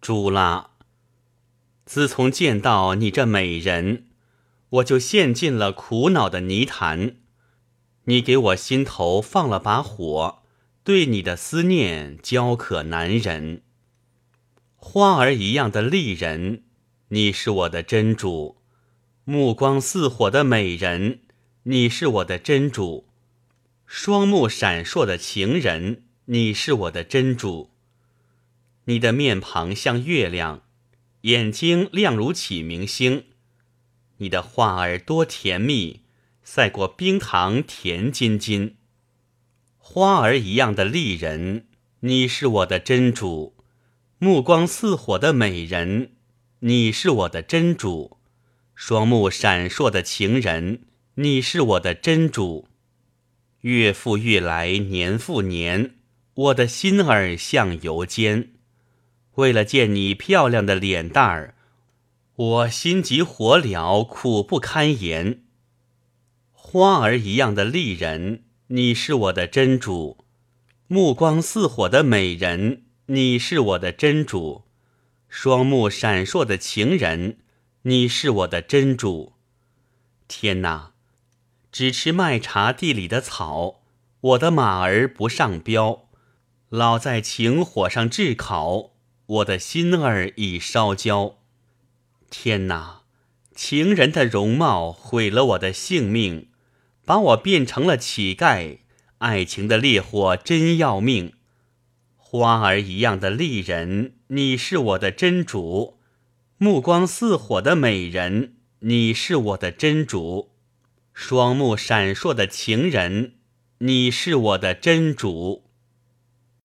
朱拉，自从见到你这美人，我就陷进了苦恼的泥潭。你给我心头放了把火，对你的思念焦渴难忍。花儿一样的丽人，你是我的真主；目光似火的美人，你是我的真主；双目闪烁的情人，你是我的真主。你的面庞像月亮，眼睛亮如启明星。你的话儿多甜蜜，赛过冰糖甜津津。花儿一样的丽人，你是我的真主；目光似火的美人，你是我的真主；双目闪烁的情人，你是我的真主。月复月来，年复年，我的心儿像油煎。为了见你漂亮的脸蛋儿，我心急火燎，苦不堪言。花儿一样的丽人，你是我的真主；目光似火的美人，你是我的真主；双目闪烁的情人，你是我的真主。天哪！只吃麦茶地里的草，我的马儿不上膘，老在情火上炙烤。我的心儿已烧焦，天哪！情人的容貌毁了我的性命，把我变成了乞丐。爱情的烈火真要命，花儿一样的丽人，你是我的真主；目光似火的美人，你是我的真主；双目闪烁的情人，你是我的真主。